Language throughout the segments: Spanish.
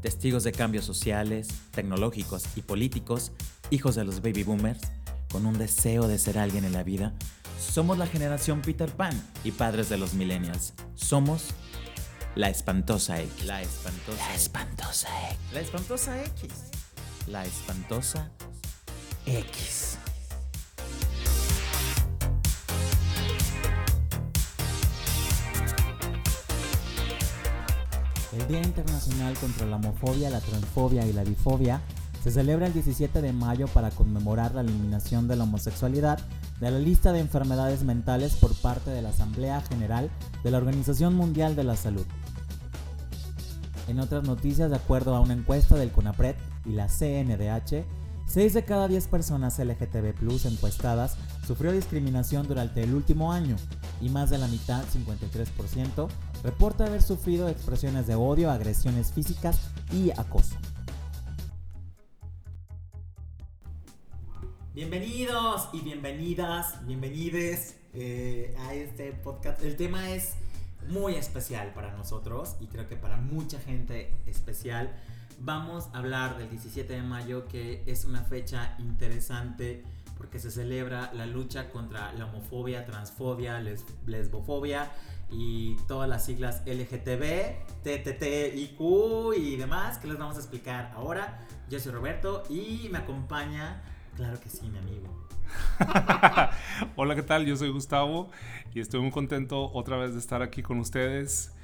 testigos de cambios sociales, tecnológicos y políticos, hijos de los baby boomers, con un deseo de ser alguien en la vida, somos la generación Peter Pan y padres de los millennials. Somos la espantosa X. La espantosa, la espantosa X. La espantosa X. La espantosa X. El Día Internacional contra la Homofobia, la Transfobia y la Bifobia se celebra el 17 de mayo para conmemorar la eliminación de la homosexualidad de la lista de enfermedades mentales por parte de la Asamblea General de la Organización Mundial de la Salud. En otras noticias, de acuerdo a una encuesta del CONAPRED y la CNDH, 6 de cada 10 personas LGTB encuestadas sufrió discriminación durante el último año y más de la mitad, 53%, reporta haber sufrido expresiones de odio, agresiones físicas y acoso. Bienvenidos y bienvenidas, bienvenides eh, a este podcast. El tema es muy especial para nosotros y creo que para mucha gente especial. Vamos a hablar del 17 de mayo, que es una fecha interesante porque se celebra la lucha contra la homofobia, transfobia, lesbofobia y todas las siglas LGTB, TTT, IQ y demás que les vamos a explicar ahora. Yo soy Roberto y me acompaña Claro que sí, mi amigo. Hola, ¿qué tal? Yo soy Gustavo y estoy muy contento otra vez de estar aquí con ustedes.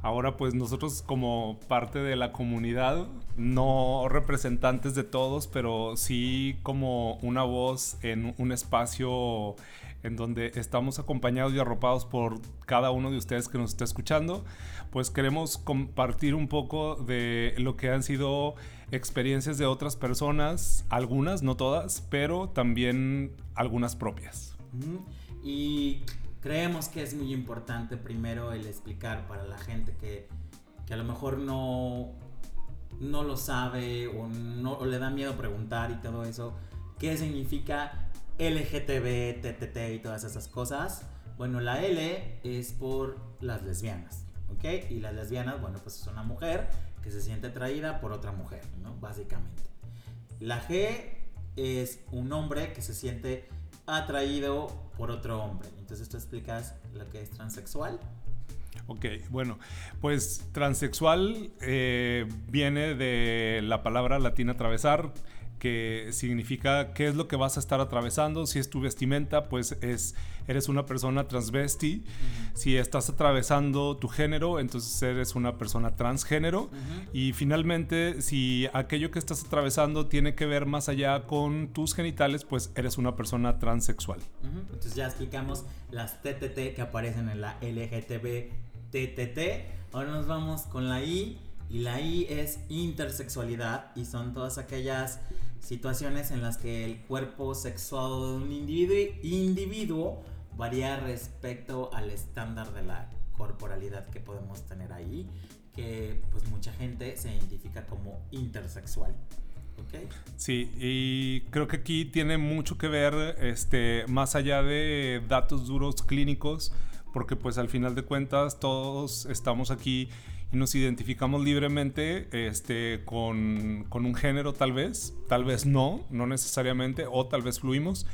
Ahora pues nosotros como parte de la comunidad, no representantes de todos, pero sí como una voz en un espacio en donde estamos acompañados y arropados por cada uno de ustedes que nos está escuchando, pues queremos compartir un poco de lo que han sido experiencias de otras personas, algunas, no todas, pero también algunas propias. Y creemos que es muy importante primero el explicar para la gente que, a lo mejor no, no lo sabe o, no, o le da miedo preguntar y todo eso, qué significa LGTB, TTT y todas esas cosas. Bueno, la L es por las lesbianas, ¿ok? Y las lesbianas, bueno, pues es una mujer que se siente atraída por otra mujer, ¿no? Básicamente. La G es un hombre que se siente atraído por otro hombre. Entonces tú explicas lo que es transexual. Ok, bueno, pues transexual eh, viene de la palabra latina atravesar, que significa qué es lo que vas a estar atravesando. Si es tu vestimenta, pues es, eres una persona transvesti. Si estás atravesando tu género, entonces eres una persona transgénero. Y finalmente, si aquello que estás atravesando tiene que ver más allá con tus genitales, pues eres una persona transexual. Entonces ya explicamos las TTT que aparecen en la LGTB TTT. Ahora nos vamos con la I. Y la I es intersexualidad y son todas aquellas situaciones en las que el cuerpo sexual de un individuo, individuo varía respecto al estándar de la corporalidad que podemos tener ahí, que pues mucha gente se identifica como intersexual. ¿Okay? Sí, y creo que aquí tiene mucho que ver, este, más allá de datos duros clínicos, porque pues al final de cuentas todos estamos aquí nos identificamos libremente este, con, con, un género tal vez, tal vez no, no necesariamente, o tal vez fluimos,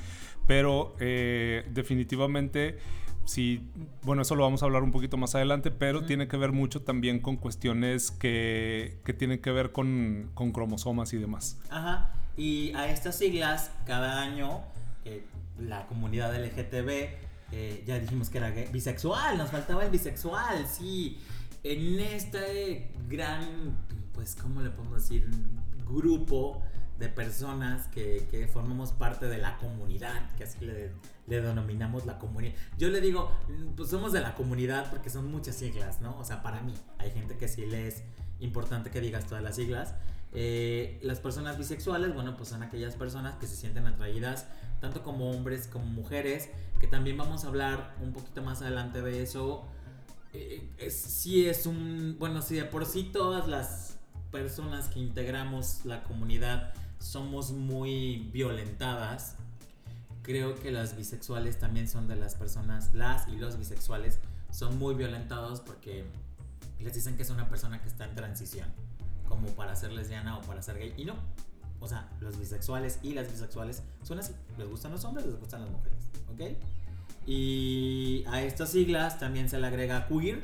pero eh, definitivamente sí, bueno, eso lo vamos a hablar un poquito más adelante, pero tiene que ver mucho también con cuestiones que, que tienen que ver con, con, cromosomas y demás. Ajá, y a estas siglas, cada año, eh, la comunidad LGTB, eh, ya dijimos que era bisexual, nos faltaba el bisexual, sí en este gran, pues, ¿cómo le podemos decir? Grupo de personas que, formamos parte de la comunidad, que así le, denominamos la comunidad. Yo le digo, pues somos de la comunidad porque son muchas siglas, ¿no? O sea, para mí, hay gente que sí le es importante que digas todas las siglas. Eh, las personas bisexuales, bueno, pues son aquellas personas que se sienten atraídas tanto como hombres como mujeres, que también vamos a hablar un poquito más adelante de eso eh, es, sí es un, bueno, si de por sí todas las personas que integramos la comunidad somos muy violentadas, creo que las bisexuales también son de las personas, las y los bisexuales son muy violentados porque les dicen que es una persona que está en transición. como para ser lesbiana o para ser gay. Y no. O sea, los bisexuales y las bisexuales son así. Les gustan los hombres, les gustan las mujeres. ¿Ok? Y a estas siglas también se le agrega queer,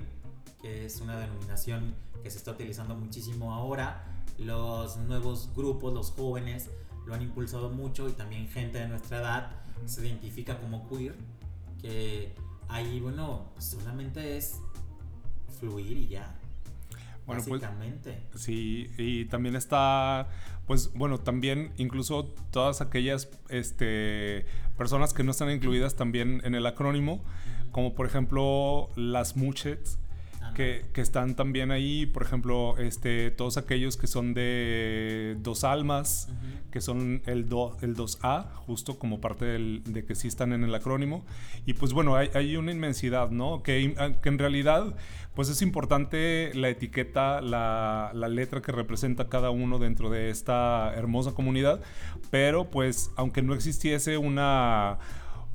que es una denominación que se está utilizando muchísimo ahora. Los nuevos grupos, los jóvenes, lo han impulsado mucho y también gente de nuestra edad se identifica como queer, que ahí, bueno, solamente es fluir y ya. Bueno, pues, Básicamente. Pues, sí, y también está, pues bueno, también incluso todas aquellas este, personas que no están incluidas también en el acrónimo, como por ejemplo las muchets, que, que, están también ahí, por ejemplo, este, todos aquellos que son de dos almas, que son el, do, el 2A, justo como parte del, de que sí están en el acrónimo. Y pues bueno, hay, hay una inmensidad, ¿no? Que, que, en realidad, pues es importante la etiqueta, la, la letra que representa cada uno dentro de esta hermosa comunidad, pero pues aunque no existiese una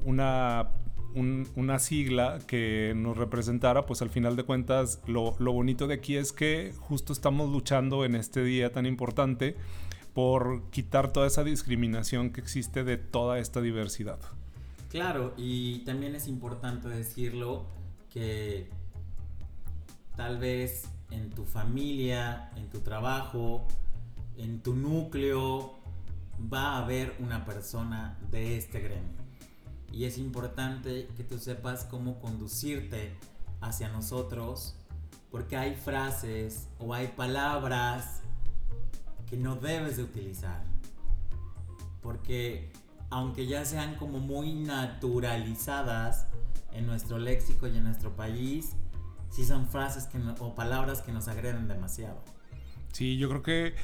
una una sigla que nos representara, pues al final de cuentas lo, bonito de aquí es que justo estamos luchando en este día tan importante por quitar toda esa discriminación que existe de toda esta diversidad. Claro, y también es importante decirlo que tal vez en tu familia, en tu trabajo, en tu núcleo, va a haber una persona de este gremio y es importante que tú sepas cómo conducirte hacia nosotros porque hay frases o hay palabras que no debes de utilizar porque aunque ya sean como muy naturalizadas en nuestro léxico y en nuestro país, sí son frases que o palabras que nos agreden demasiado. Sí, yo creo que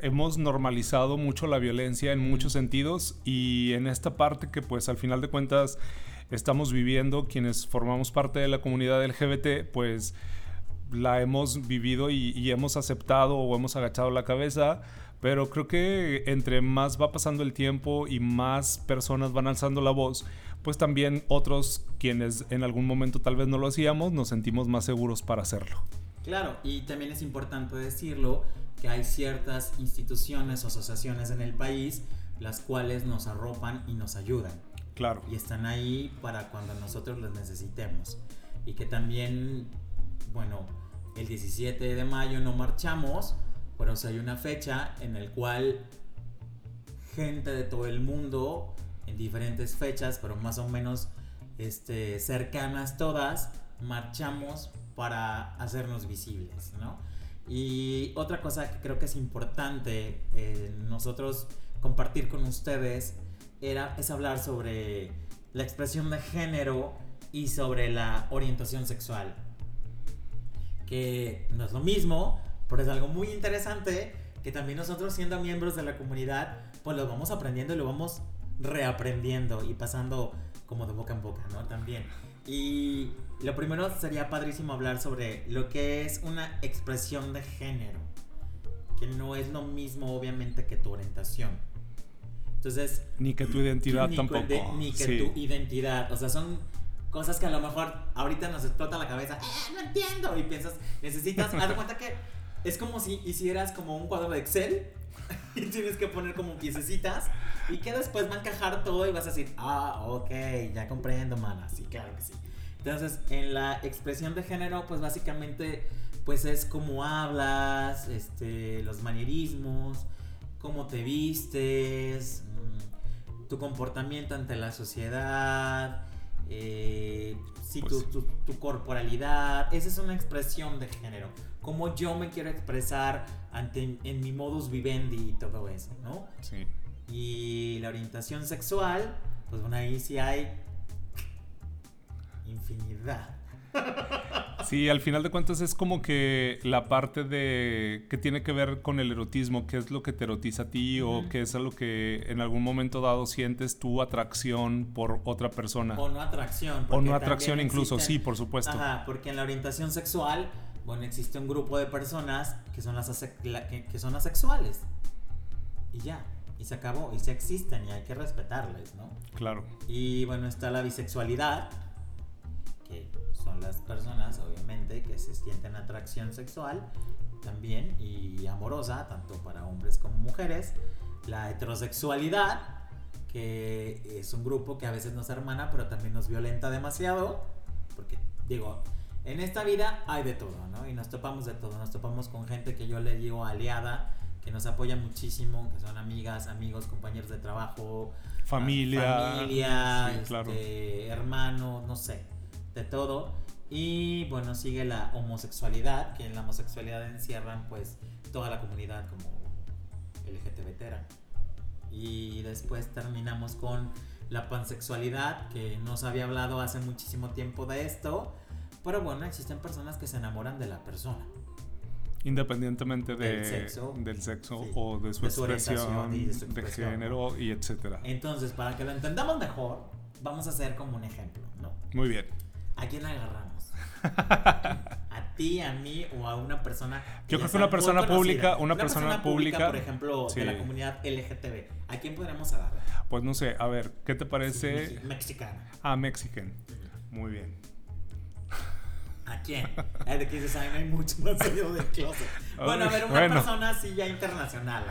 hemos normalizado mucho la violencia en muchos sentidos y en esta parte que pues al final de cuentas estamos viviendo quienes formamos parte de la comunidad LGBT pues la hemos vivido y, hemos aceptado o hemos agachado la cabeza pero creo que entre más va pasando el tiempo y más personas van alzando la voz pues también otros quienes en algún momento tal vez no lo hacíamos nos sentimos más seguros para hacerlo. Claro, y también es importante decirlo que hay ciertas instituciones o asociaciones en el país las cuales nos arropan y nos ayudan. Claro. Y están ahí para cuando nosotros les necesitemos. Y que también, bueno, el 17 de mayo no marchamos, pero si hay una fecha en la cual gente de todo el mundo, en diferentes fechas, pero más o menos este, cercanas todas, marchamos para hacernos visibles, ¿no? Y otra cosa que creo que es importante eh, nosotros compartir con ustedes era, es hablar sobre la expresión de género y sobre la orientación sexual. Que no es lo mismo, pero es algo muy interesante que también nosotros siendo miembros de la comunidad, pues lo vamos aprendiendo y lo vamos reaprendiendo y pasando como de boca en boca, ¿no? También. Y lo primero sería padrísimo hablar sobre lo que es una expresión de género, que no es lo mismo obviamente que tu orientación. Entonces, ni que tu identidad tampoco. ni que tu identidad, o sea, son cosas que a lo mejor ahorita nos explota la cabeza, ¡Eh, no entiendo, y piensas, necesitas, haz de cuenta que es como si hicieras como un cuadro de Excel y tienes que poner como piececitas y que después va a encajar todo y vas a decir, ah, ok, ya comprendo, mana, sí, claro que sí. Entonces, en la expresión de género, pues básicamente, pues es cómo hablas, este, los manierismos, cómo te vistes, mm, tu comportamiento ante la sociedad, eh, pues tu, tu, corporalidad, esa es una expresión de género. Cómo yo me quiero expresar ante, en mi modus vivendi y todo eso, ¿no? Sí. Y la orientación sexual, pues bueno, ahí sí hay infinidad. Sí, al final de cuentas es como que la parte de que tiene que ver con el erotismo, qué es lo que te erotiza a ti o qué es lo que en algún momento dado sientes tu atracción por otra persona. O no atracción. O no atracción incluso, sí, por supuesto. Ajá, porque en la orientación sexual, bueno, existe un grupo de personas que son las, que son asexuales. Y ya, y se acabó, y se existen y hay que respetarles, ¿no? Claro. Y bueno, está la bisexualidad las personas, obviamente, que se sienten atracción sexual también y amorosa, tanto para hombres como mujeres. La heterosexualidad, que es un grupo que a veces nos hermana, pero también nos violenta demasiado. Porque, digo, en esta vida hay de todo, ¿no? Y nos topamos de todo. Nos topamos con gente que yo le digo aliada, que nos apoya muchísimo, que son amigas, amigos, compañeros de trabajo, familia, familia, este, hermanos, no sé, de todo. Y bueno, sigue la homosexualidad, que en la homosexualidad encierran pues toda la comunidad como LGTB. Y después terminamos con la pansexualidad, que no se había hablado hace muchísimo tiempo de esto. Pero bueno, existen personas que se enamoran de la persona. Independientemente del sexo, del sexo o de su, expresión, de, género y etcétera. Entonces, para que lo entendamos mejor, vamos a hacer como un ejemplo, ¿no? Muy bien. ¿A quién agarramos? ¿A ti, a mí o a una persona? Yo creo que una persona pública, una, persona, pública, por ejemplo, de la comunidad LGTB. ¿A quién podríamos agarrar? Pues no sé, a ver, ¿qué te parece? mexicana. Ah, mexican. Muy bien. ¿A quién? de que dices, ay, no hay mucho más salido del closet. Bueno, a ver, una persona así ya internacional.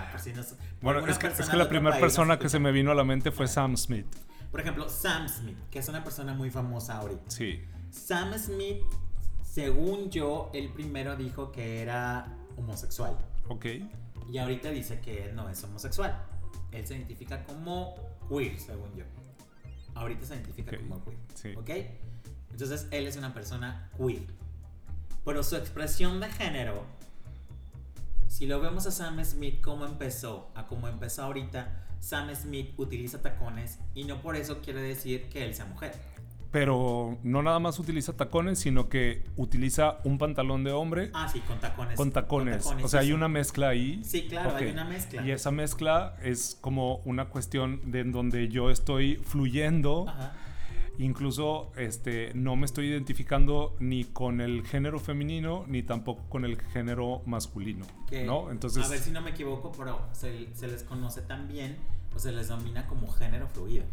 bueno, es que, es que la primera persona que se me vino a la mente fue Sam Smith. Por ejemplo, Sam Smith, que es una persona muy famosa ahorita. Sí. Sam Smith, según yo, él primero dijo que era homosexual. Ok. Y ahorita dice que él no es homosexual. Él se identifica como queer, según yo. Ahorita se identifica como queer. Sí. ¿Ok? Entonces él es una persona queer. Pero su expresión de género, si lo vemos a Sam Smith como empezó, a como empezó ahorita, Sam Smith utiliza tacones y no por eso quiere decir que él sea mujer. Pero no nada más utiliza tacones, sino que utiliza un pantalón de hombre. Ah, sí, con tacones. Con tacones. o sea, hay una mezcla ahí. Sí, claro, hay una mezcla. Y esa mezcla es como una cuestión de en donde yo estoy fluyendo. Ajá Incluso este, no me estoy identificando ni con el género femenino ni tampoco con el género masculino. ¿no? Entonces, a ver si no me equivoco, pero se, les conoce también o se les domina como género fluido.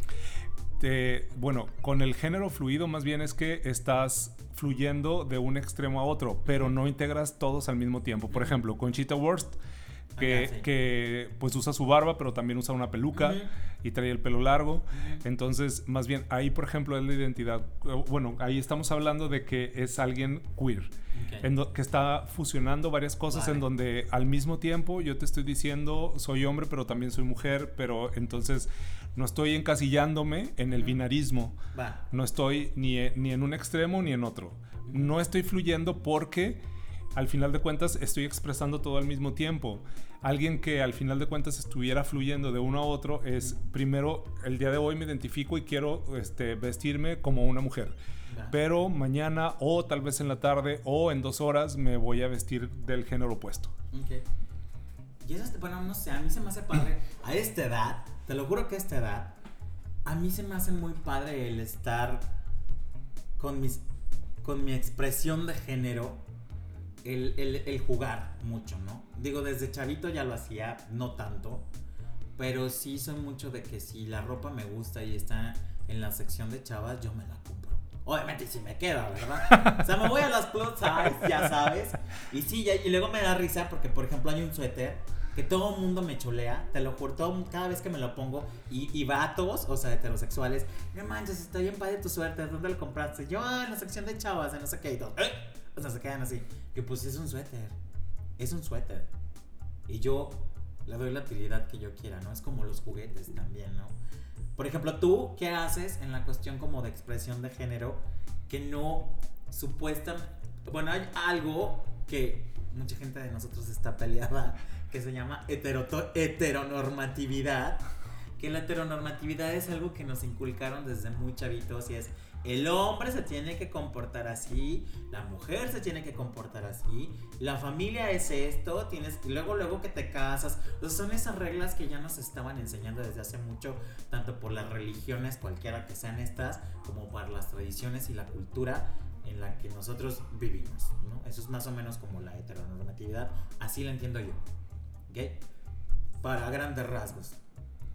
Bueno, con el género fluido más bien es que estás fluyendo de un extremo a otro, pero no integras todos al mismo tiempo. Por ejemplo, Conchita Wurst que, que, pues usa su barba, pero también usa una peluca y trae el pelo largo. Entonces, más bien, ahí, por ejemplo, es la identidad. Bueno, ahí estamos hablando de que es alguien queer, que está fusionando varias cosas en donde al mismo tiempo yo te estoy diciendo, soy hombre, pero también soy mujer, pero entonces no estoy encasillándome en el binarismo. No estoy ni, ni en un extremo ni en otro. No estoy fluyendo porque al final de cuentas estoy expresando todo al mismo tiempo. Alguien que al final de cuentas estuviera fluyendo de uno a otro es, primero, el día de hoy me identifico y quiero este, vestirme como una mujer. Pero mañana o tal vez en la tarde o en dos horas me voy a vestir del género opuesto. Ok. Y eso, bueno, no sé, a mí se me hace padre. A esta edad, te lo juro que a esta edad, a mí se me hace muy padre el estar con, mis, con mi expresión de género el, jugar mucho, ¿no? Digo, desde chavito ya lo hacía, no tanto, pero sí soy mucho de que si la ropa me gusta y está en la sección de chavas, yo me la compro. Obviamente si me queda, ¿verdad? O sea, me voy a las plus size, ya sabes. Y sí, y luego me da risa porque, por ejemplo, hay un suéter que todo el mundo me cholea, te lo juro, cada vez que me lo pongo, y, y vatos, o sea, heterosexuales, no manches, está bien padre tu suéter, ¿dónde lo compraste? Yo, ah, en la sección de chavas, en no sé qué, y todo. ¿Eh? O sea, se quedan así. Que pues es un suéter. Es un suéter. Y yo le doy la utilidad que yo quiera, ¿no? Es como los juguetes también, ¿no? Por ejemplo, tú, ¿qué haces en la cuestión como de expresión de género que no supuesta... Bueno, hay algo que mucha gente de nosotros está peleada, que se llama heteronormatividad. Que la heteronormatividad es algo que nos inculcaron desde muy chavitos y es el hombre se tiene que comportar así, la mujer se tiene que comportar así, la familia es esto, tienes luego luego que te casas, son esas reglas que ya nos estaban enseñando desde hace mucho, tanto por las religiones cualquiera que sean estas, como por las tradiciones y la cultura en la que nosotros vivimos, Eso es más o menos como la heteronormatividad, así la entiendo yo. Para grandes rasgos.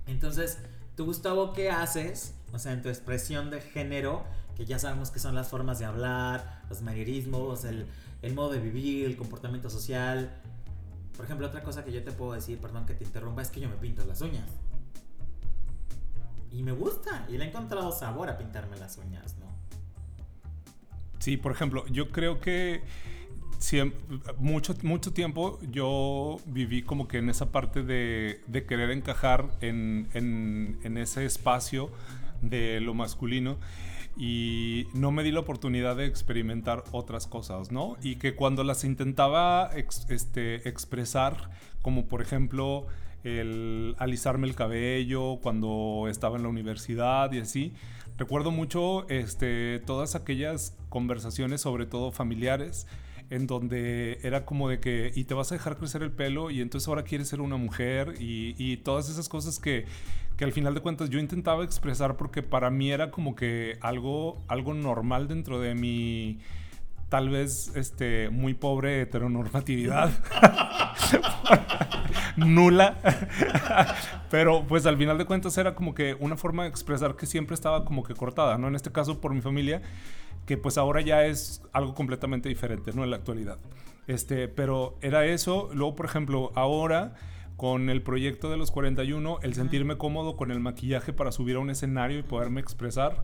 Entonces, ¿Tú, Gustavo, qué haces? O sea, en tu expresión de género, que ya sabemos que son las formas de hablar, los manierismos, el, el modo de vivir, el comportamiento social. Por ejemplo, otra cosa que yo te puedo decir, perdón que te interrumpa, es que yo me pinto las uñas. Y me gusta, y le he encontrado sabor a pintarme las uñas, ¿no? Sí, por ejemplo, yo creo que mucho, mucho tiempo yo viví como que en esa parte de, de querer encajar en, en, en, ese espacio de lo masculino y no me di la oportunidad de experimentar otras cosas, ¿no? Y que cuando las intentaba este, expresar, como por ejemplo el alisarme el cabello cuando estaba en la universidad y así, recuerdo mucho este, todas aquellas conversaciones, sobre todo familiares, en donde era como de que, y te vas a dejar crecer el pelo, y entonces ahora quieres ser una mujer, y, y todas esas cosas que, que, al final de cuentas yo intentaba expresar porque para mí era como que algo, algo normal dentro de mi tal vez este, muy pobre heteronormatividad. Nula. Pero pues al final de cuentas era como que una forma de expresar que siempre estaba como que cortada, ¿no? En este caso por mi familia que pues ahora ya es algo completamente diferente, ¿no? En la actualidad. Este, pero era eso. Luego, por ejemplo, ahora con el proyecto de los 41, el sentirme cómodo con el maquillaje para subir a un escenario y poderme expresar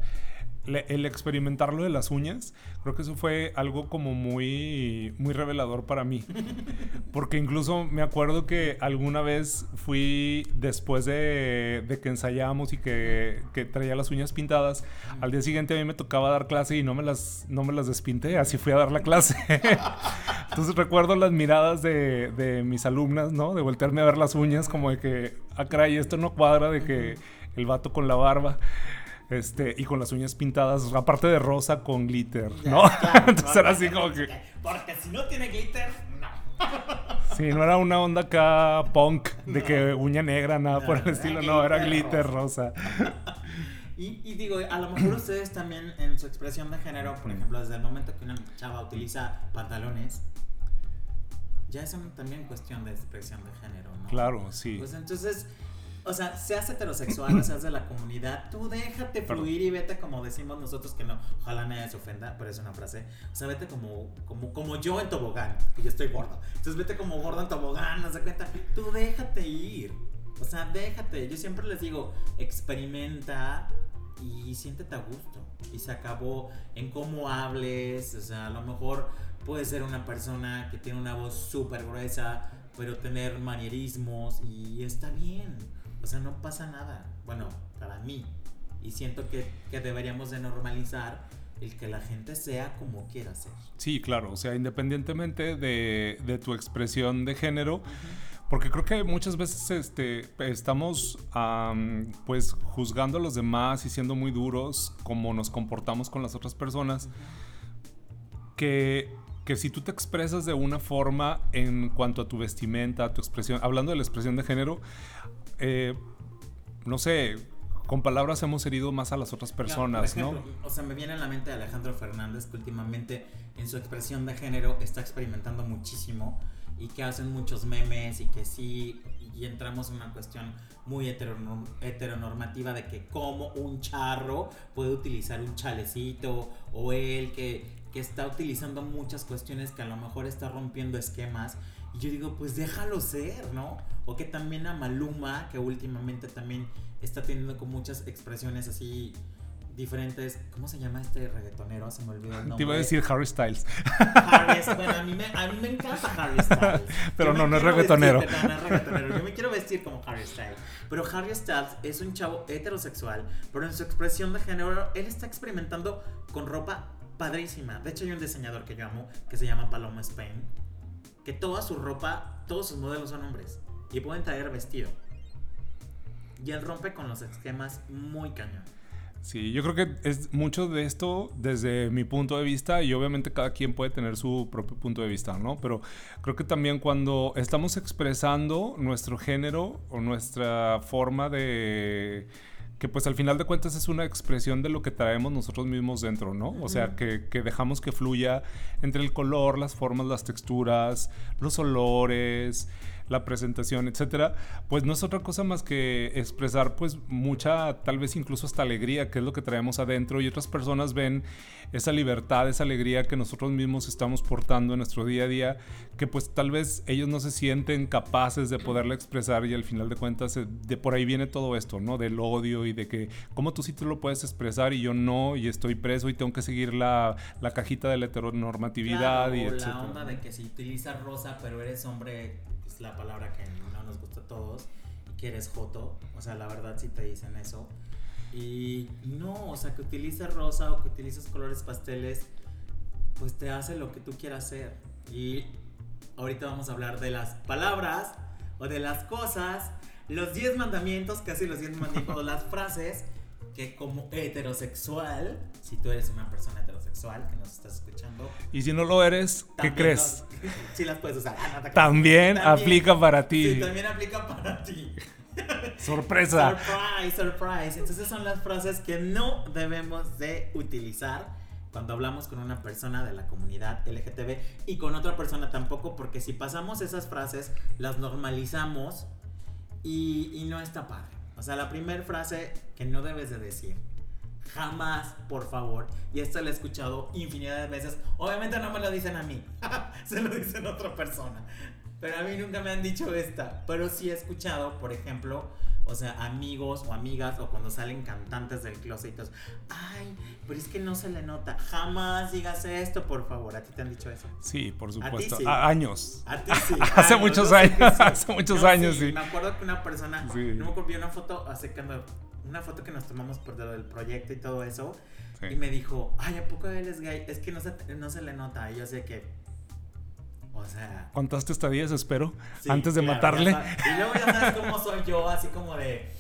el experimentarlo de las uñas, creo que eso fue algo como muy, muy revelador para mí. Porque incluso me acuerdo que alguna vez fui, después de, de que ensayamos y que, que, traía las uñas pintadas, al día siguiente a mí me tocaba dar clase y no me las, no me las despinté, así fui a dar la clase. Entonces recuerdo las miradas de, de, mis alumnas, ¿no? De voltearme a ver las uñas como de que, ah, caray, esto no cuadra de que el vato con la barba. Este, y con las uñas pintadas, aparte de rosa con glitter, ¿no? Entonces era así como que. Porque si no tiene glitter, no. Sí, no era una onda acá punk de que uña negra, nada por el estilo, no, era glitter rosa. Y, y, digo, a lo mejor ustedes también en su expresión de género, por ejemplo, desde el momento que una chava utiliza pantalones, ya es también cuestión de expresión de género, ¿no? Claro, sí. Pues entonces, o sea, seas heterosexual seas de la comunidad, tú déjate fluir y vete como decimos nosotros que no, ojalá nadie se ofenda, pero es una frase. O sea, vete como, como, como yo en tobogán, que yo estoy gordo. Entonces vete como gordo en tobogán, no se cuenta. Tú déjate ir. O sea, déjate. Yo siempre les digo, experimenta y siéntete a gusto. Y se acabó en cómo hables. O sea, a lo mejor puede ser una persona que tiene una voz súper gruesa, pero tener manierismos y está bien. O sea, no pasa nada. Bueno, para mí. Y siento que, que deberíamos de normalizar el que la gente sea como quiera ser. Sí, claro. O sea, independientemente de, de tu expresión de género. Porque creo que muchas veces este, estamos um, pues juzgando a los demás y siendo muy duros como nos comportamos con las otras personas. Que, que si tú te expresas de una forma en cuanto a tu vestimenta, a tu expresión, hablando de la expresión de género, eh, no sé, con palabras hemos herido más a las otras personas, ejemplo, ¿no? O sea, me viene a la mente Alejandro Fernández que últimamente en su expresión de género está experimentando muchísimo y que hacen muchos memes y que sí, y entramos en una cuestión muy heteronormativa de que como un charro puede utilizar un chalecito o él que, que está utilizando muchas cuestiones que a lo mejor está rompiendo esquemas y yo digo, pues déjalo ser, ¿no? O que también a Maluma, que últimamente también está teniendo con muchas expresiones así diferentes. ¿Cómo se llama este reggaetonero? Se me olvidó el nombre. Te iba a decir Harry Styles. Harry, bueno, a mí, me, a mí me encanta Harry Styles. Pero no, no es reggaetonero. Vestir, no, no es reggaetonero. Yo me quiero vestir como Harry Styles. Pero Harry Styles es un chavo heterosexual, pero en su expresión de género, él está experimentando con ropa padrísima. De hecho, hay un diseñador que yo amo que se llama Paloma Spain que toda su ropa, todos sus modelos son hombres y pueden traer vestido. Y él rompe con los esquemas muy cañón. Sí, yo creo que es mucho de esto desde mi punto de vista y obviamente cada quien puede tener su propio punto de vista, ¿no? Pero creo que también cuando estamos expresando nuestro género o nuestra forma de que pues al final de cuentas es una expresión de lo que traemos nosotros mismos dentro, ¿no? O sea, que, que, dejamos que fluya entre el color, las formas, las texturas, los olores, la presentación, etcétera, pues no es otra cosa más que expresar pues mucha, tal vez incluso hasta alegría, que es lo que traemos adentro y otras personas ven esa libertad, esa alegría que nosotros mismos estamos portando en nuestro día a día, que pues tal vez ellos no se sienten capaces de poderla expresar y al final de cuentas eh, de por ahí viene todo esto, ¿no? Del odio y de que cómo tú sí te lo puedes expresar y yo no y estoy preso y tengo que seguir la, la cajita de la heteronormatividad y etcétera. la onda de que si utilizas rosa pero eres hombre, la palabra que no nos gusta a todos y que eres joto, o sea, la verdad sí te dicen eso. Y no, o sea, que utilices rosa o que utilices colores pasteles, pues te hace lo que tú quieras hacer. Y ahorita vamos a hablar de las palabras o de las cosas, los 10 mandamientos, casi los 10 mandamientos, las frases que como heterosexual, si tú eres una persona heterosexual que nos estás escuchando. Y si no lo eres, ¿qué crees? sí las puedes usar. Ah, también, aplica para ti. Sí, también aplica para ti. Sorpresa. Surprise, surprise. Entonces son las frases que no debemos de utilizar cuando hablamos con una persona de la comunidad LGTB y con otra persona tampoco, porque si pasamos esas frases, las normalizamos y, y no está padre. O sea, la primera frase que no debes de decir. Jamás, por favor. Y esto lo he escuchado infinidad de veces. Obviamente no me lo dicen a mí. Se lo dicen a otra persona. Pero a mí nunca me han dicho esta. Pero sí he escuchado, por ejemplo, o sea, amigos o amigas o cuando salen cantantes del closet. Ay, pero es que no se le nota. Jamás digas esto, por favor. ¿A ti te han dicho eso? Sí, por supuesto. A años. A ti sí. hace muchos años. hace muchos años, sí. Me acuerdo que una persona, no me vi una foto hace una foto que nos tomamos por lo del proyecto y todo eso. Y me dijo, ay, ¿a poco él es gay? Es que no se, no se le nota. Y yo sé que o sea. ¿Contaste estadías, espero? antes de matarle. y luego ya sabes cómo soy yo, así como de.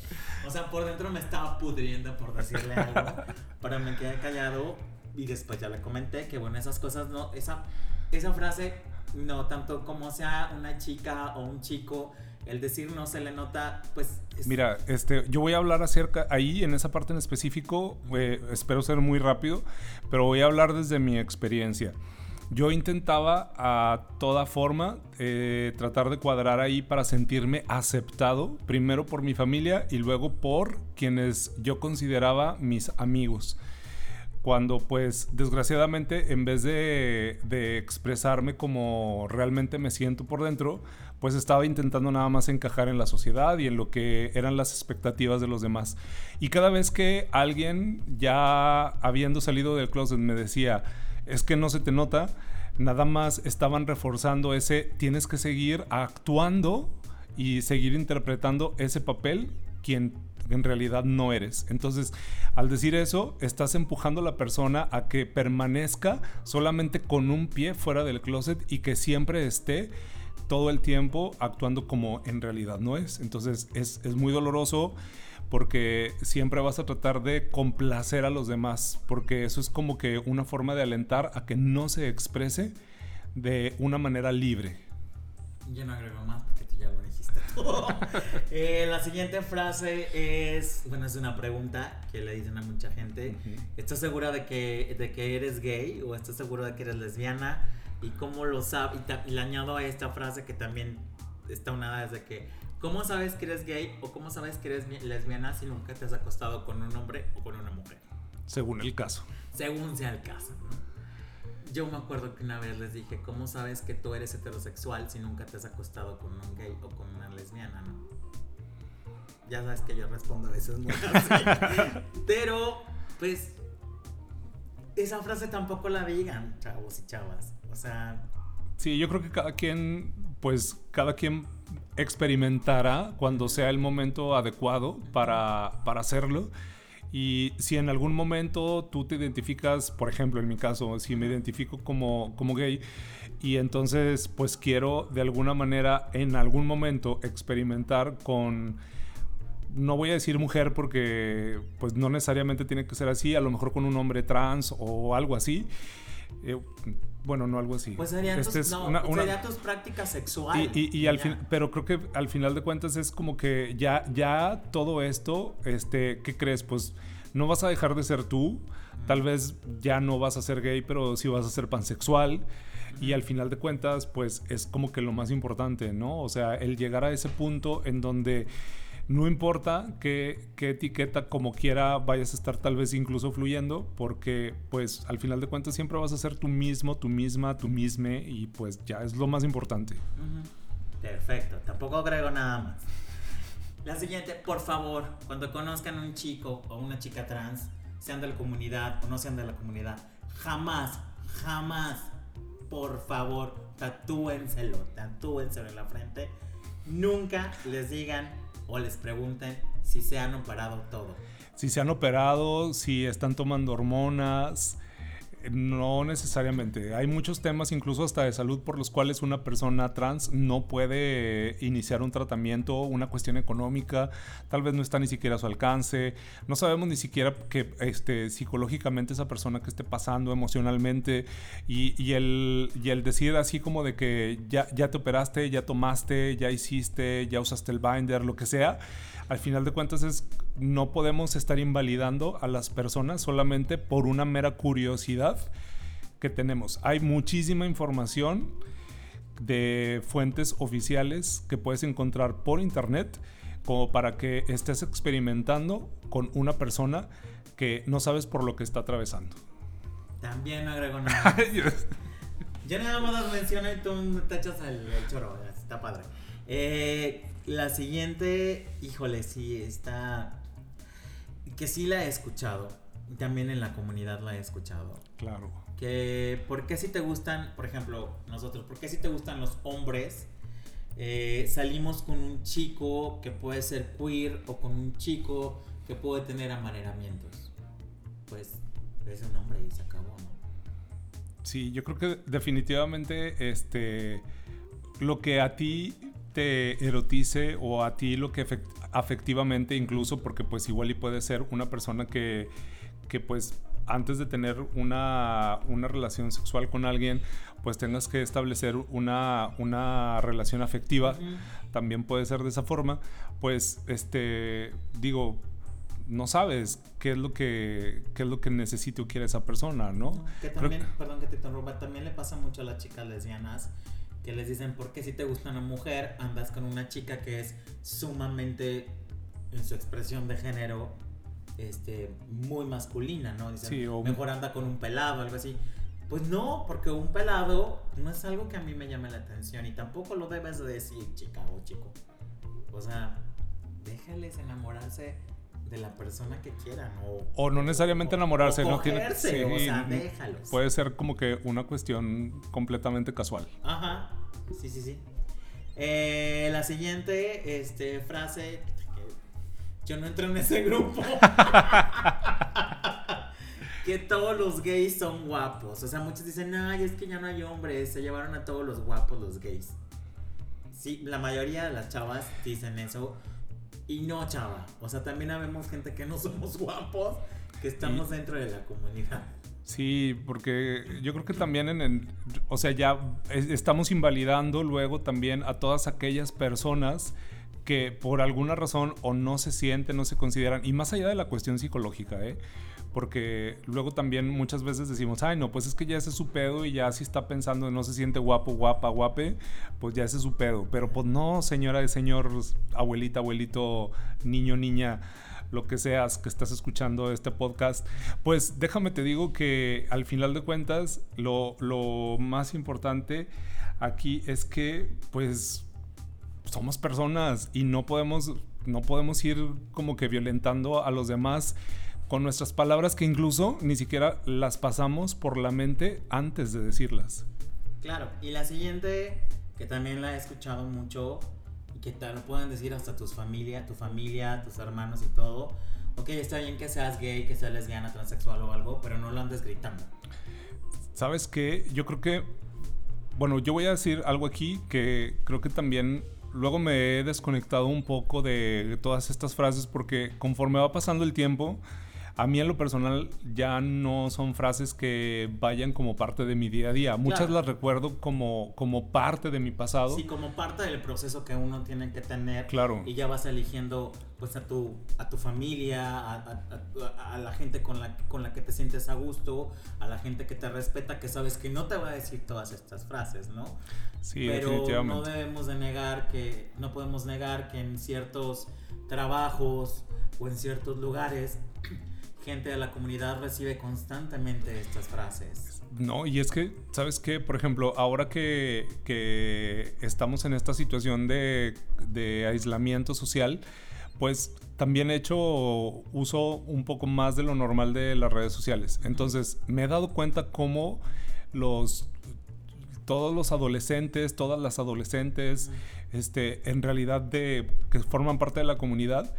O sea, por dentro me estaba pudriendo por decirle algo. pero me quedé callado y después ya le comenté que, bueno, esas cosas no. Esa, esa frase, no, tanto como sea una chica o un chico, el decir no se le nota, pues... Mira, este, yo voy a hablar acerca, ahí en esa parte en específico, eh, espero ser muy rápido, pero voy a hablar desde mi experiencia. Yo intentaba a toda forma eh, tratar de cuadrar ahí para sentirme aceptado, primero por mi familia y luego por quienes yo consideraba mis amigos. Cuando pues desgraciadamente en vez de, de expresarme como realmente me siento por dentro, pues estaba intentando nada más encajar en la sociedad y en lo que eran las expectativas de los demás. Y cada vez que alguien ya habiendo salido del closet me decía, es que no se te nota, nada más estaban reforzando ese, tienes que seguir actuando y seguir interpretando ese papel quien en realidad no eres. Entonces, al decir eso, estás empujando a la persona a que permanezca solamente con un pie fuera del closet y que siempre esté todo el tiempo actuando como en realidad no es. Entonces, es, es muy doloroso porque siempre vas a tratar de complacer a los demás, porque eso es como que una forma de alentar a que no se exprese de una manera libre. Yo no agrego más porque tú ya lo dijiste todo. Eh, la siguiente frase es, bueno, es una pregunta que le dicen a mucha gente. ¿Estás segura de que, de que eres gay o estás seguro de que eres lesbiana? ¿Y cómo lo sabes? Y, y, le añado a esta frase que también está unada desde que ¿Cómo sabes que eres gay o cómo sabes que eres lesbiana si nunca te has acostado con un hombre o con una mujer? Según el caso. Según sea el caso, ¿no? Yo me acuerdo que una vez les dije, ¿cómo sabes que tú eres heterosexual si nunca te has acostado con un gay o con una lesbiana, no? Ya sabes que yo respondo a veces muy así. Pero, pues, esa frase tampoco la digan, chavos y chavas. O sea... Sí, yo creo que cada quien, pues, cada quien experimentará cuando sea el momento adecuado para, hacerlo. Y si en algún momento tú te identificas, por ejemplo, en mi caso, si me identifico como, como gay y entonces pues quiero de alguna manera en algún momento experimentar con, no voy a decir mujer porque pues no necesariamente tiene que ser así, a lo mejor con un hombre trans o algo así. Eh, bueno, no algo así. Pues serían, tus, este sería tus prácticas sexuales. Y, al fin, pero creo que al final de cuentas es como que ya, ya todo esto, este, ¿qué crees? Pues no vas a dejar de ser tú, tal vez ya no vas a ser gay, pero sí vas a ser pansexual. Y al final de cuentas, pues es como que lo más importante, ¿no? O sea, el llegar a ese punto en donde no importa qué, etiqueta como quiera vayas a estar tal vez incluso fluyendo, porque pues al final de cuentas siempre vas a ser tú mismo, tú misma, tú misme y pues ya es lo más importante. Perfecto, tampoco agrego nada más. La siguiente, por favor, cuando conozcan a un chico o una chica trans, sean de la comunidad o no sean de la comunidad, jamás, jamás, por favor, tatúenselo, tatúenselo en la frente. Nunca les digan o les pregunten si se han operado todo. Si se han operado, si están tomando hormonas, no necesariamente. Hay muchos temas, incluso hasta de salud, por los cuales una persona trans no puede iniciar un tratamiento, una cuestión económica, tal vez no está ni siquiera a su alcance. No sabemos ni siquiera que este, psicológicamente esa persona que esté pasando emocionalmente y, el, y el decir así como de que ya, ya te operaste, ya tomaste, ya hiciste, ya usaste el binder, lo que sea al final de cuentas es no podemos estar invalidando a las personas solamente por una mera curiosidad que tenemos. Hay muchísima información de fuentes oficiales que puedes encontrar por internet como para que estés experimentando con una persona que no sabes por lo que está atravesando. También no agrego nada. Yo nada más menciono y tú echas el, el choro, está padre. Eh, la siguiente, híjole, sí, está. Que sí la he escuchado. También en la comunidad la he escuchado. Claro. Que, ¿por qué si te gustan, por ejemplo, nosotros, por qué si te gustan los hombres? Eh, salimos con un chico que puede ser queer o con un chico que puede tener amaneramientos. Pues es un hombre y se acabó, ¿no? Sí, yo creo que definitivamente este lo que a ti te erotice o a ti lo que afectivamente incluso porque pues igual y puede ser una persona que, que pues antes de tener una, una, relación sexual con alguien, pues tengas que establecer una, una relación afectiva, también puede ser de esa forma, pues este, digo, no sabes qué es lo que, qué es lo que necesita o quiere esa persona, ¿no? Que también, perdón que te interrumpa, también le pasa mucho a las chicas lesbianas que les dicen, porque si te gusta una mujer, andas con una chica que es sumamente, en su expresión de género, este, muy masculina, ¿no? Dicen, mejor anda con un pelado, algo así. Pues no, porque un pelado no es algo que a mí me llame la atención y tampoco lo debes de decir, chica o chico. O sea, déjales enamorarse de la persona que quieran. O, no necesariamente enamorarse, no tiene. o sea, déjalos. Puede ser como que una cuestión completamente casual. Ajá. Sí, sí, sí. Eh, la siguiente este, frase. Yo no entro en ese grupo. que todos los gays son guapos. O sea, muchos dicen, ay, es que ya no hay hombres. Se llevaron a todos los guapos los gays. Sí, la mayoría de las chavas dicen eso. Y no, chava. O sea, también habemos gente que no somos guapos, que estamos dentro de la comunidad. Sí, porque yo creo que también en el, o sea, ya estamos invalidando luego también a todas aquellas personas que por alguna razón o no se sienten, no se consideran, y más allá de la cuestión psicológica, ¿eh? Porque luego también muchas veces decimos, ay, no, pues es que ya ese es su pedo y ya si está pensando no se siente guapo, guapa, guape, pues ya ese es su pedo. Pero pues no, señora, señor, abuelita, abuelito, niño, niña, lo que seas que estás escuchando este podcast, pues déjame te digo que al final de cuentas lo, lo más importante aquí es que pues somos personas y no podemos, no podemos ir como que violentando a los demás con nuestras palabras que incluso ni siquiera las pasamos por la mente antes de decirlas. Claro, y la siguiente, que también la he escuchado mucho y que te lo pueden decir hasta tus familia, tu familia, tus hermanos y todo. Ok, está bien que seas gay, que seas lesbiana, transexual o algo, pero no lo andes gritando. ¿Sabes qué? Yo creo que, bueno, yo voy a decir algo aquí que creo que también luego me he desconectado un poco de todas estas frases porque conforme va pasando el tiempo, a mí en lo personal ya no son frases que vayan como parte de mi día a día. Muchas Claro. las recuerdo como, como parte de mi pasado. Sí, como parte del proceso que uno tiene que tener. Claro. Y ya vas eligiendo pues a tu, a tu familia, a, a- a- a la gente con la, con la que te sientes a gusto, a la gente que te respeta, que sabes que no te va a decir todas estas frases, ¿no? Sí, Pero no definitivamente. debemos de negar que, no podemos negar que en ciertos trabajos o en ciertos lugares, gente de la comunidad recibe constantemente estas frases. No, y es que, ¿sabes qué? Por ejemplo, ahora que, que estamos en esta situación de, de aislamiento social, pues también he hecho uso un poco más de lo normal de las redes sociales. Entonces, me he dado cuenta cómo los todos los adolescentes, todas las adolescentes, este, en realidad de, que forman parte de la comunidad,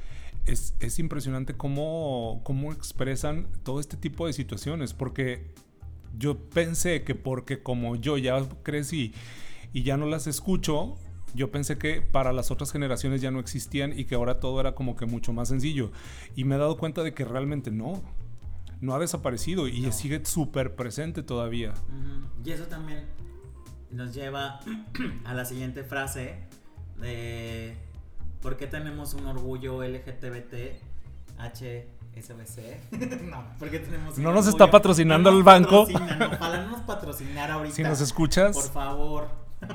es, es impresionante cómo, cómo expresan todo este tipo de situaciones, porque yo pensé que porque como yo ya crecí y ya no las escucho, yo pensé que para las otras generaciones ya no existían y que ahora todo era como que mucho más sencillo. Y me he dado cuenta de que realmente no. No ha desaparecido y No. sigue súper presente todavía. Y eso también nos lleva a la siguiente frase de ¿por qué tenemos un orgullo LGBT HSBC? no, ¿por qué tenemos un No nos está patrocinando el banco. Ojalá no nos patrocinar ahorita. Si nos escuchas, Por favor.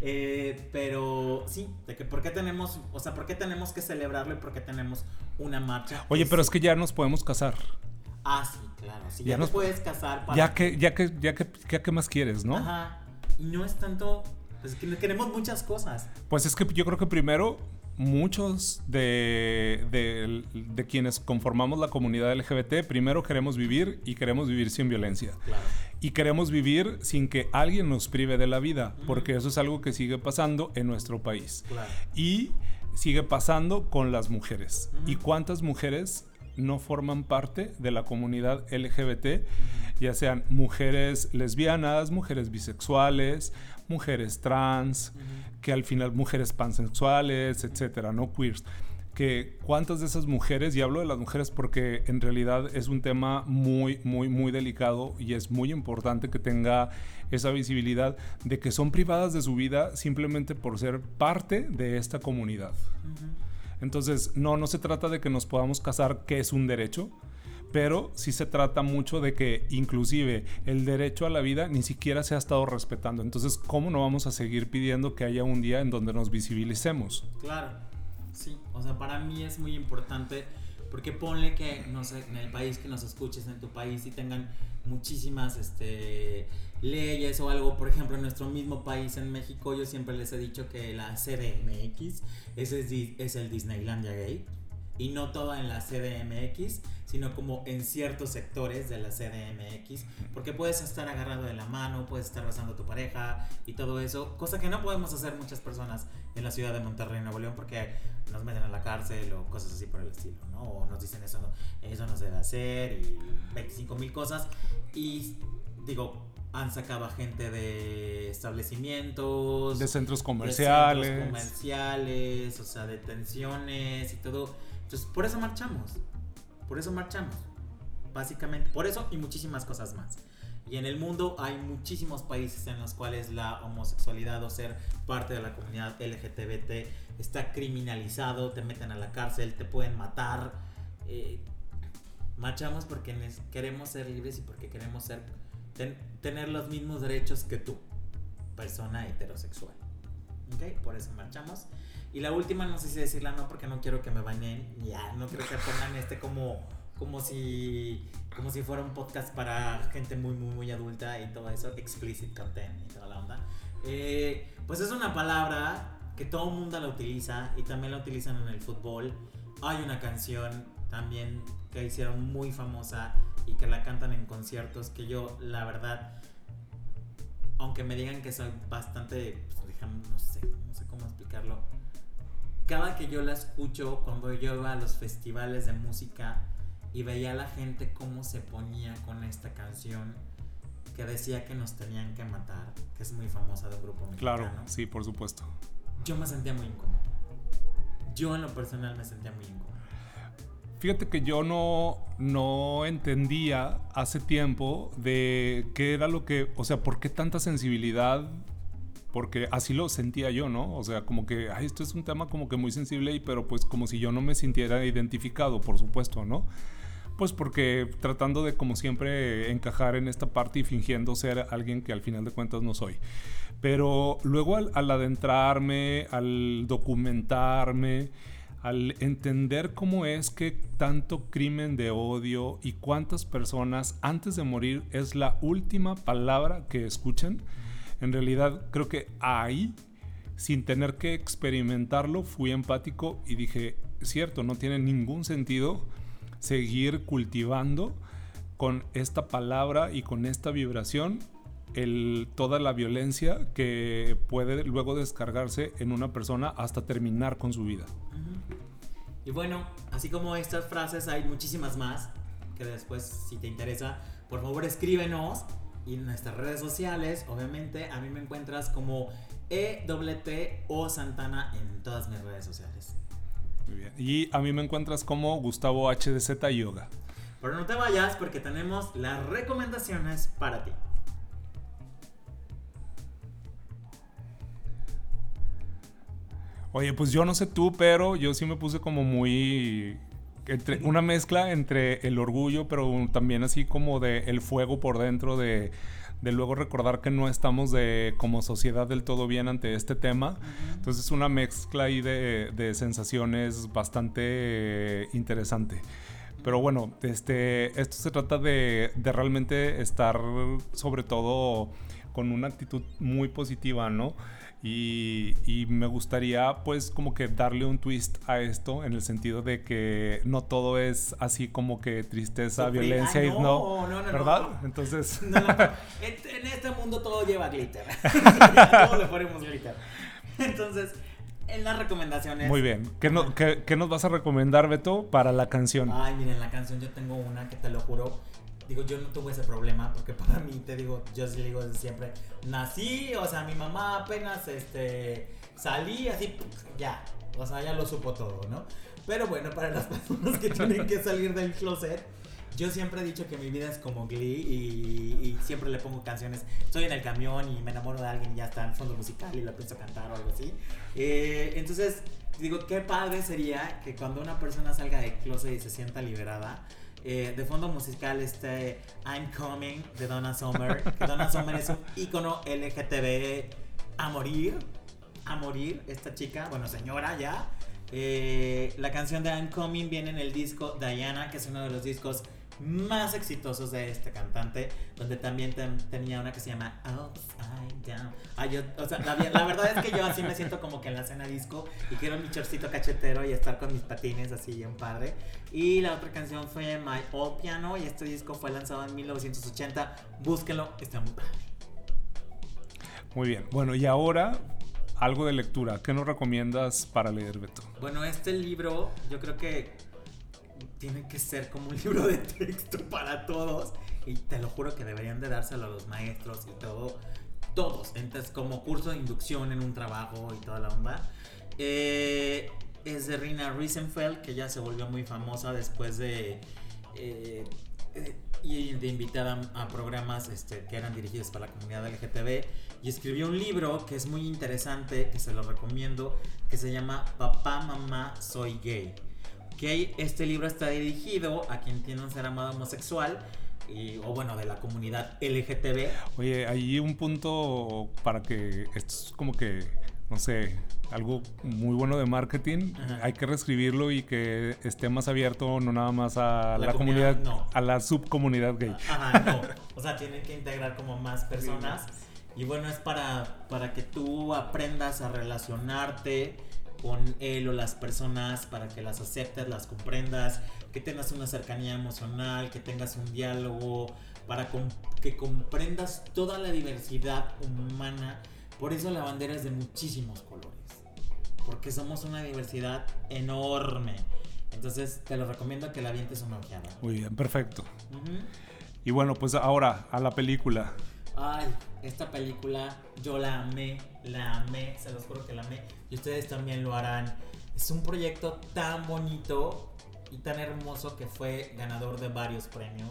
Eh, pero sí, de que por qué tenemos, o sea, por qué tenemos que celebrarlo y por qué tenemos una marcha. oye, pero es que ya nos podemos casar. Ah, sí, claro. Sí, Ya ya, nos- te puedes casar para Ya que, ya que, ya que, ya que más quieres, ¿no? Ajá. Y no es tanto. Pues que queremos muchas cosas. Pues es que yo creo que primero muchos de, de- de quienes conformamos la comunidad LGBT, primero queremos vivir y queremos vivir sin violencia. Claro. Y queremos vivir sin que alguien nos prive de la vida, porque eso es algo que sigue pasando en nuestro país. Claro. Y sigue pasando con las mujeres. ¿Y cuántas mujeres no forman parte de la comunidad LGBT? Ya sean mujeres lesbianas, mujeres bisexuales, mujeres trans, que al final mujeres pansexuales, etcétera, no queers. Que cuántas de esas mujeres, y hablo de las mujeres porque en realidad es un tema muy, muy, muy delicado y es muy importante que tenga esa visibilidad de que son privadas de su vida simplemente por ser parte de esta comunidad. Entonces, no, no se trata de que nos podamos casar, que es un derecho, pero sí se trata mucho de que inclusive el derecho a la vida ni siquiera se ha estado respetando. Entonces, ¿cómo no vamos a seguir pidiendo que haya un día en donde nos visibilicemos? Claro. Sí. O sea, para mí es muy importante. Porque ponle que, no sé, en el país que nos escuches, en tu país, y tengan muchísimas este, leyes o algo. Por ejemplo, en nuestro mismo país, en México, yo siempre les he dicho que la CDMX es, di- es el Disneylandia Gay. Y no toda en la CDMX, sino como en ciertos sectores de la CDMX. Porque puedes estar agarrado de la mano, puedes estar besando a tu pareja y todo eso. Cosa que no podemos hacer muchas personas en la ciudad de Monterrey, Nuevo León, porque nos meten a la cárcel o cosas así por el estilo, ¿no? O nos dicen eso no, eso no se debe hacer y 25 mil cosas. Y digo, han sacado a gente de establecimientos, De centros de comerciales. centros comerciales, o sea, detenciones y todo. Entonces, por eso marchamos. Por eso marchamos. Básicamente, por eso y muchísimas cosas más. Y en el mundo hay muchísimos países en los cuales la homosexualidad o ser parte de la comunidad LGTBT está criminalizado, te meten a la cárcel, te pueden matar. Eh, marchamos porque queremos ser libres y porque queremos ser ten- tener los mismos derechos que tú, persona heterosexual. ¿Ok? Por eso marchamos. Y la última, no sé si decirla no, porque no quiero que me bañen. Ya, no quiero que pongan este como, como si como si fuera un podcast para gente muy, muy, muy adulta y todo eso, explicit content y toda la onda. Eh, pues es una palabra que todo el mundo la utiliza y también la utilizan en el fútbol. Hay una canción también que hicieron muy famosa y que la cantan en conciertos que yo, la verdad, aunque me digan que soy bastante, pues, digamos, no sé, no sé cómo explicarlo. Cada que yo la escucho, cuando yo iba a los festivales de música y veía a la gente cómo se ponía con esta canción que decía que nos tenían que matar, que es muy famosa de un grupo mexicano. Claro, sí, por supuesto. Yo me sentía muy incómodo. Yo en lo personal me sentía muy incómodo. Fíjate que yo no, no entendía hace tiempo de qué era lo que, o sea, por qué tanta sensibilidad, porque así lo sentía yo, ¿no? O sea, como que, ay, esto es un tema como que muy sensible, y, pero pues como si yo no me sintiera identificado, por supuesto, ¿no? Pues porque tratando de como siempre encajar en esta parte y fingiendo ser alguien que al final de cuentas no soy. Pero luego al, al adentrarme, al documentarme, al entender cómo es que tanto crimen de odio y cuántas personas antes de morir es la última palabra que escuchan, en realidad creo que ahí, sin tener que experimentarlo, fui empático y dije, cierto, no tiene ningún sentido seguir cultivando con esta palabra y con esta vibración toda la violencia que puede luego descargarse en una persona hasta terminar con su vida. Y bueno, así como estas frases hay muchísimas más que después si te interesa, por favor escríbenos y en nuestras redes sociales, obviamente a mí me encuentras como EWT o Santana en todas mis redes sociales. Muy bien. Y a mí me encuentras como Gustavo HDZ Yoga. Pero no te vayas porque tenemos las recomendaciones para ti. Oye, pues yo no sé tú, pero yo sí me puse como muy... Entre, una mezcla entre el orgullo, pero también así como de el fuego por dentro de, de luego recordar que no estamos de como sociedad del todo bien ante este tema. Entonces es una mezcla ahí de, de sensaciones bastante interesante. Pero bueno, este, esto se trata de, de realmente estar sobre todo con una actitud muy positiva, ¿no? Y, me gustaría pues como que darle un twist a esto en el sentido de que no todo es así como que tristeza, violencia y no, no, no, ¿verdad? Entonces... en este mundo todo lleva glitter. todo le ponemos glitter. Entonces, en las recomendaciones... Muy bien. ¿Qué, no, qué, ¿Qué nos vas a recomendar, Beto, para la canción? Ay, miren, la canción yo tengo una que te lo juro digo, yo no tuve ese problema porque para mí, te digo, yo sí digo siempre, nací, o sea, mi mamá apenas este, salí así, ya, o sea, ya lo supo todo, ¿no? Pero bueno, para las personas que tienen que salir del closet, yo siempre he dicho que mi vida es como Glee y, siempre le pongo canciones. Estoy en el camión y me enamoro de alguien y ya está en fondo musical y la pienso cantar o algo así. Eh, entonces, digo, qué padre sería que cuando una persona salga del closet y se sienta liberada, eh, de fondo musical este I'm Coming de Donna Summer. Que Donna Summer es un ícono LGTB a morir. A morir, esta chica, bueno, señora ya. Eh, la canción de I'm Coming viene en el disco Diana, que es uno de los discos más exitosos de este cantante, donde también tenía una que se llama Upside Down. o sea, la, verdad es que yo así me siento como que en la escena disco y quiero mi chorcito cachetero y estar con mis patines así bien padre. Y la otra canción fue My Old Piano y este disco fue lanzado en 1980. Búsquenlo, está muy padre. Muy bien, bueno, y ahora algo de lectura. ¿Qué nos recomiendas para leer, Beto? Bueno, este libro yo creo que tiene que ser como un libro de texto para todos. Y te lo juro que deberían de dárselo a los maestros y todo. Todos. Entonces, como curso de inducción en un trabajo y toda la onda. Eh, es de Rina Riesenfeld, que ya se volvió muy famosa después de... Eh, eh, y de invitada a programas este, que eran dirigidos para la comunidad LGTB y escribió un libro que es muy interesante, que se lo recomiendo, que se llama Papá, Mamá, Soy Gay que este libro está dirigido a quien tiene un ser amado homosexual. o bueno, de la comunidad LGTB. Oye, hay un punto para que esto es como que, no sé, algo muy bueno de marketing. Hay que reescribirlo y que esté más abierto, no nada más a la, comunidad, a la subcomunidad gay. Ajá, no. O sea, tienen que integrar como más personas. Y bueno, es para, para que tú aprendas a relacionarte con él o las personas para que las aceptes, las comprendas, que tengas una cercanía emocional, que tengas un diálogo, para que comprendas toda la diversidad humana. Por eso la bandera es de muchísimos colores, porque somos una diversidad enorme. Entonces te lo recomiendo que la vientes una ojeada. Muy bien, perfecto. Y bueno, pues ahora a la película. Ay, esta película yo la amé, la amé, se los juro que la amé. Y ustedes también lo harán. Es un proyecto tan bonito y tan hermoso que fue ganador de varios premios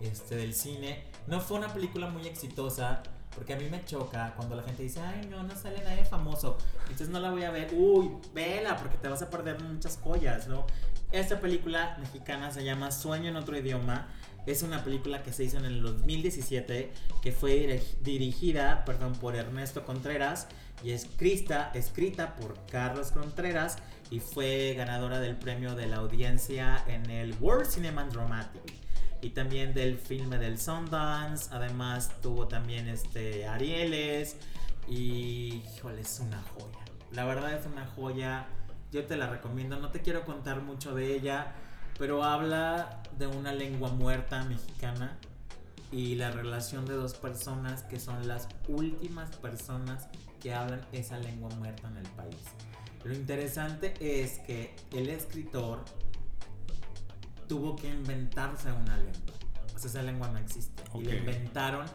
este, del cine. No fue una película muy exitosa, porque a mí me choca cuando la gente dice, ay, no, no sale nadie famoso. Entonces no la voy a ver. Uy, vela, porque te vas a perder muchas joyas, ¿no? Esta película mexicana se llama Sueño en otro idioma. Es una película que se hizo en el 2017, que fue dirigida perdón, por Ernesto Contreras y escrita, escrita por Carlos Contreras y fue ganadora del premio de la audiencia en el World Cinema Dramatic y también del filme del Sundance. Además tuvo también este Arieles y híjole, es una joya. La verdad es una joya. Yo te la recomiendo. No te quiero contar mucho de ella, pero habla de una lengua muerta mexicana y la relación de dos personas que son las últimas personas que hablan esa lengua muerta en el país. Lo interesante es que el escritor tuvo que inventarse una lengua. Sea, esa lengua no existe. Y la inventaron.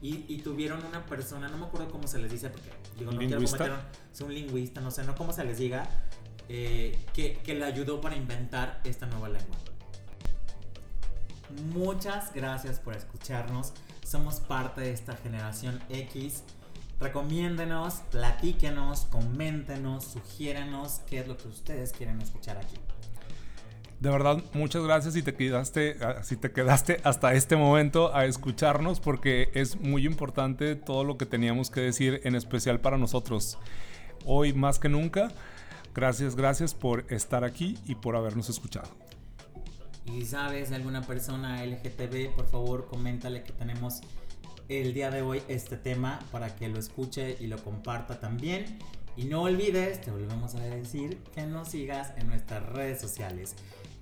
y, tuvieron una persona, no me acuerdo cómo se les dice, porque digo, no quiero cometer es un lingüista, no sé, no cómo se les diga, eh, que, que le ayudó para inventar esta nueva lengua. Muchas gracias por escucharnos. Somos parte de esta generación X. Recomiéndenos, platíquenos, coméntenos, sugiérenos qué es lo que ustedes quieren escuchar aquí. De verdad, muchas gracias si te quedaste, ah, si te quedaste hasta este momento a escucharnos porque es muy importante todo lo que teníamos que decir, en especial para nosotros. Hoy más que nunca, gracias, gracias por estar aquí y por habernos escuchado. Y sabes alguna persona LGTB, por favor, coméntale que tenemos el día de hoy este tema para que lo escuche y lo comparta también. Y no olvides, te volvemos a decir, que nos sigas en nuestras redes sociales.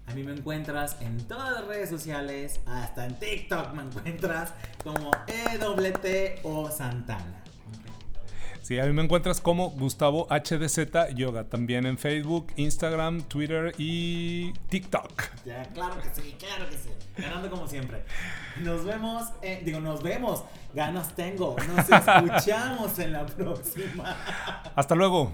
A mí me encuentras en todas las redes sociales, hasta en TikTok me encuentras como EWT o Santana. Sí, a mí me encuentras como Gustavo HDZ Yoga, también en Facebook, Instagram, Twitter y TikTok. Ya, claro que sí, claro que sí. Ganando como siempre. Nos vemos, digo, nos vemos. Ganas tengo. Nos escuchamos en la próxima. Hasta luego.